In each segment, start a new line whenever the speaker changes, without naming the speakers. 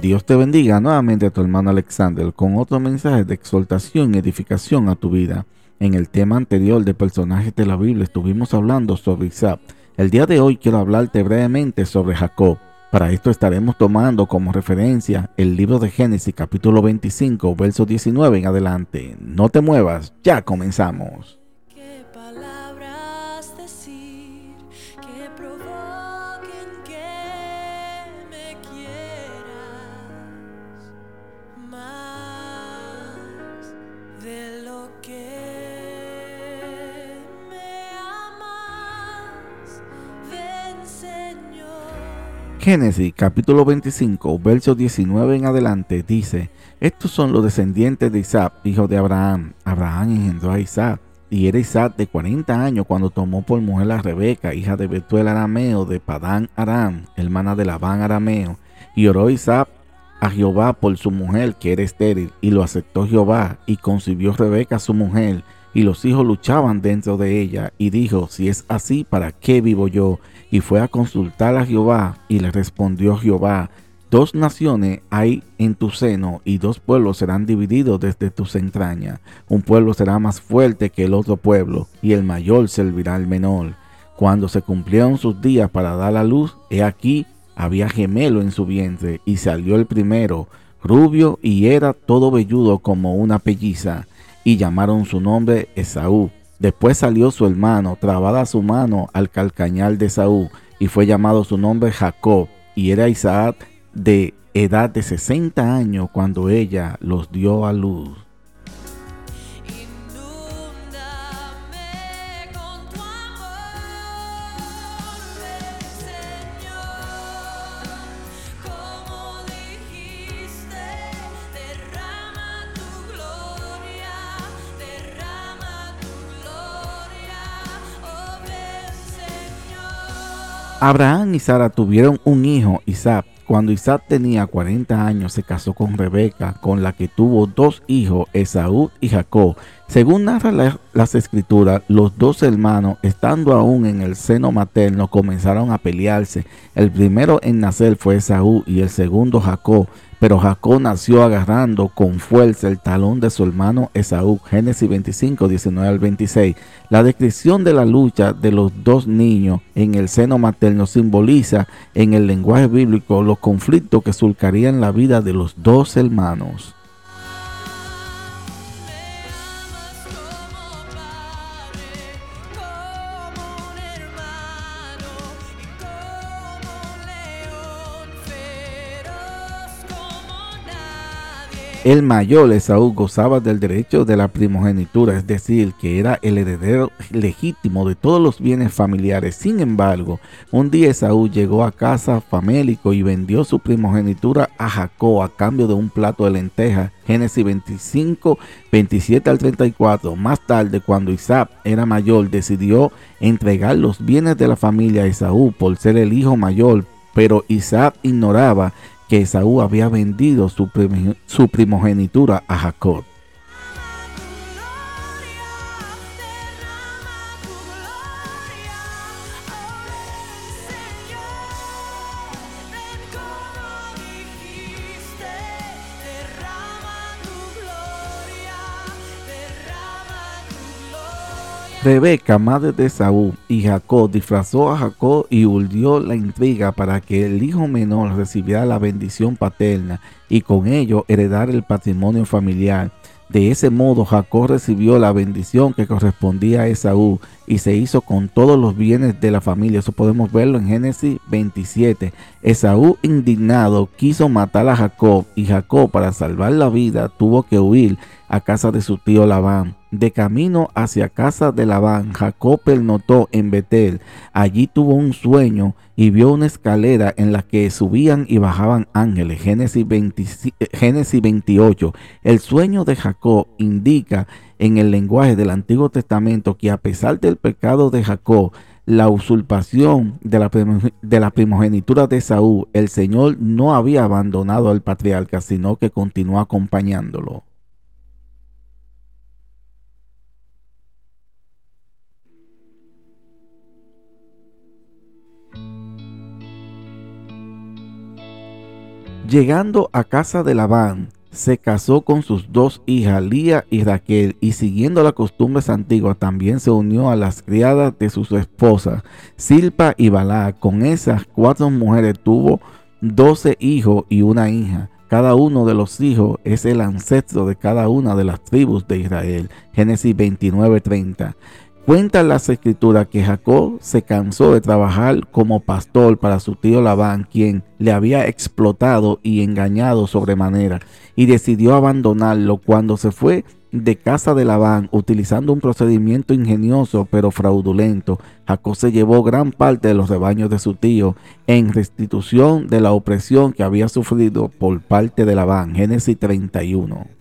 Dios te bendiga nuevamente a tu hermano Alexander con otro mensaje de exaltación y edificación a tu vida. En el tema anterior de personajes de la Biblia estuvimos hablando sobre Isaac. El día de hoy quiero hablarte brevemente sobre Jacob. Para esto estaremos tomando como referencia el libro de Génesis capítulo 25, verso 19 en adelante. No te muevas, ya comenzamos. Génesis capítulo 25, verso 19 en adelante dice, estos son los descendientes de Isaac, hijo de Abraham. Abraham engendró a Isaac, y era Isaac de 40 años cuando tomó por mujer a Rebeca, hija de Betuel arameo de Padán Aram, hermana de Labán arameo. Y oró Isaac a Jehová por su mujer que era estéril, y lo aceptó Jehová, y concibió Rebeca su mujer, y los hijos luchaban dentro de ella, y dijo, si es así, ¿para qué vivo yo? Y fue a consultar a Jehová, y le respondió Jehová, dos naciones hay en tu seno, y dos pueblos serán divididos desde tus entrañas. Un pueblo será más fuerte que el otro pueblo, y el mayor servirá al menor. Cuando se cumplieron sus días para dar la luz, he aquí, había gemelo en su vientre, y salió el primero, rubio, y era todo velludo como una pelliza y llamaron su nombre Esaú. Después salió su hermano, trabada su mano al calcañal de Esaú, y fue llamado su nombre Jacob, y era Isaac de edad de 60 años cuando ella los dio a luz. Abraham y Sara tuvieron un hijo, Isaac. Cuando Isaac tenía 40 años, se casó con Rebeca, con la que tuvo dos hijos, Esaú y Jacob. Según narra las escrituras, los dos hermanos, estando aún en el seno materno, comenzaron a pelearse. El primero en nacer fue Esaú y el segundo Jacob. Pero Jacob nació agarrando con fuerza el talón de su hermano Esaú. Génesis 25, 19 al 26. La descripción de la lucha de los dos niños en el seno materno simboliza en el lenguaje bíblico los conflictos que surcarían la vida de los dos hermanos. El mayor Esaú gozaba del derecho de la primogenitura, es decir, que era el heredero legítimo de todos los bienes familiares. Sin embargo, un día Esaú llegó a casa famélico y vendió su primogenitura a Jacob a cambio de un plato de lentejas. Génesis 25, 27 al 34. Más tarde, cuando Isaac era mayor, decidió entregar los bienes de la familia a Esaú por ser el hijo mayor, pero Isaac ignoraba que Esaú había vendido su, primogenitura a Jacob. Rebeca, madre de Saúl, y Jacob disfrazó a Jacob y urdió la intriga para que el hijo menor recibiera la bendición paterna y con ello heredara el patrimonio familiar. De ese modo Jacob recibió la bendición que correspondía a Esaú y se hizo con todos los bienes de la familia. Eso podemos verlo en Génesis 27. Esaú indignado quiso matar a Jacob y Jacob para salvar la vida tuvo que huir a casa de su tío Labán. De camino hacia casa de Labán, Jacob notó en Betel. Allí tuvo un sueño y vio una escalera en la que subían y bajaban ángeles. Génesis, Génesis 28. El sueño de Jacob indica en el lenguaje del Antiguo Testamento que a pesar del pecado de Jacob, la usurpación de la primogenitura de Saúl, el Señor no había abandonado al patriarca, sino que continuó acompañándolo. Llegando a casa de Labán, se casó con sus dos hijas, Lía y Raquel, y siguiendo las costumbres antiguas, también se unió a las criadas de sus esposas, Silpa y Balá. Con esas cuatro mujeres tuvo doce hijos y una hija. Cada uno de los hijos es el ancestro de cada una de las tribus de Israel. Génesis 29:30. Cuenta las escrituras que Jacob se cansó de trabajar como pastor para su tío Labán, quien le había explotado y engañado sobremanera, y decidió abandonarlo cuando se fue de casa de Labán utilizando un procedimiento ingenioso pero fraudulento. Jacob se llevó gran parte de los rebaños de su tío en restitución de la opresión que había sufrido por parte de Labán. Génesis 31.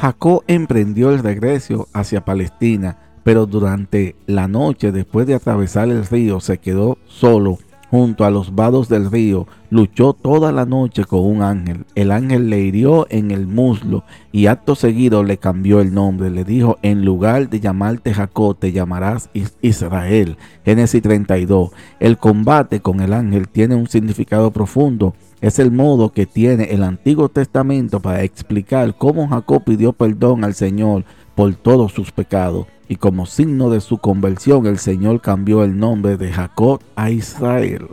Jacob emprendió el regreso hacia Palestina, pero durante la noche, después de atravesar el río, se quedó solo junto a los vados del río. Luchó toda la noche con un ángel. El ángel le hirió en el muslo y acto seguido le cambió el nombre. Le dijo, en lugar de llamarte Jacob, te llamarás Israel. Génesis 32. El combate con el ángel tiene un significado profundo es el modo que tiene el Antiguo Testamento para explicar cómo Jacob pidió perdón al Señor por todos sus pecados. Y como signo de su conversión, el Señor cambió el nombre de Jacob a Israel.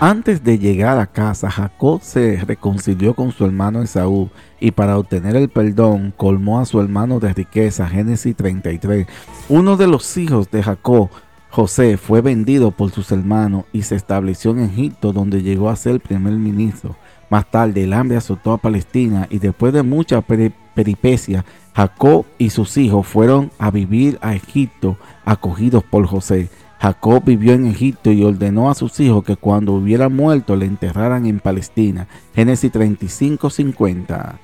Antes de llegar a casa, Jacob se reconcilió con su hermano Esaú y para obtener el perdón colmó a su hermano de riqueza. Génesis 33. Uno de los hijos de Jacob, José, fue vendido por sus hermanos y se estableció en Egipto donde llegó a ser primer ministro. Más tarde el hambre azotó a Palestina y después de mucha peripecia, Jacob y sus hijos fueron a vivir a Egipto acogidos por José. Jacob vivió en Egipto y ordenó a sus hijos que cuando hubiera muerto le enterraran en Palestina. Génesis 35, 50.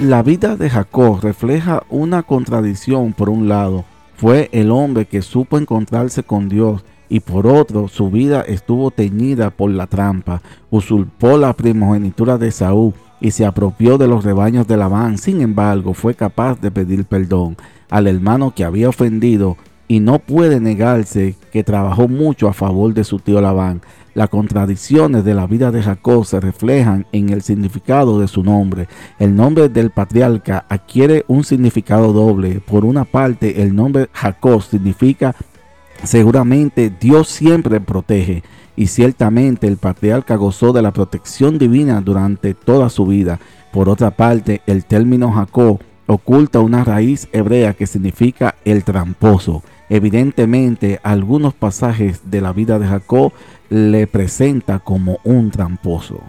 La vida de Jacob refleja una contradicción por un lado fue el hombre que supo encontrarse con Dios y por otro su vida estuvo teñida por la trampa, usurpó la primogenitura de Saúl y se apropió de los rebaños de Labán. Sin embargo, fue capaz de pedir perdón al hermano que había ofendido y no puede negarse que trabajó mucho a favor de su tío Labán. Las contradicciones de la vida de Jacob se reflejan en el significado de su nombre. El nombre del patriarca adquiere un significado doble. Por una parte, el nombre Jacob significa seguramente Dios siempre protege. Y ciertamente el patriarca gozó de la protección divina durante toda su vida. Por otra parte, el término Jacob oculta una raíz hebrea que significa el tramposo. Evidentemente, algunos pasajes de la vida de Jacob le presenta como un tramposo.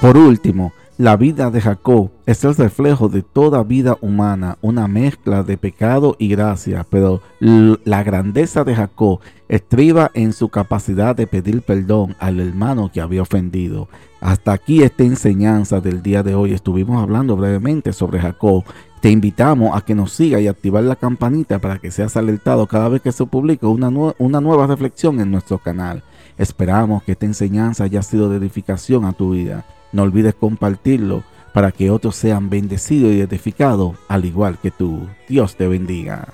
Por último, la vida de Jacob es el reflejo de toda vida humana, una mezcla de pecado y gracia, pero la grandeza de Jacob estriba en su capacidad de pedir perdón al hermano que había ofendido. Hasta aquí esta enseñanza del día de hoy. Estuvimos hablando brevemente sobre Jacob. Te invitamos a que nos siga y activar la campanita para que seas alertado cada vez que se publique una, una nueva reflexión en nuestro canal. Esperamos que esta enseñanza haya sido de edificación a tu vida. No olvides compartirlo para que otros sean bendecidos y edificados al igual que tú. Dios te bendiga.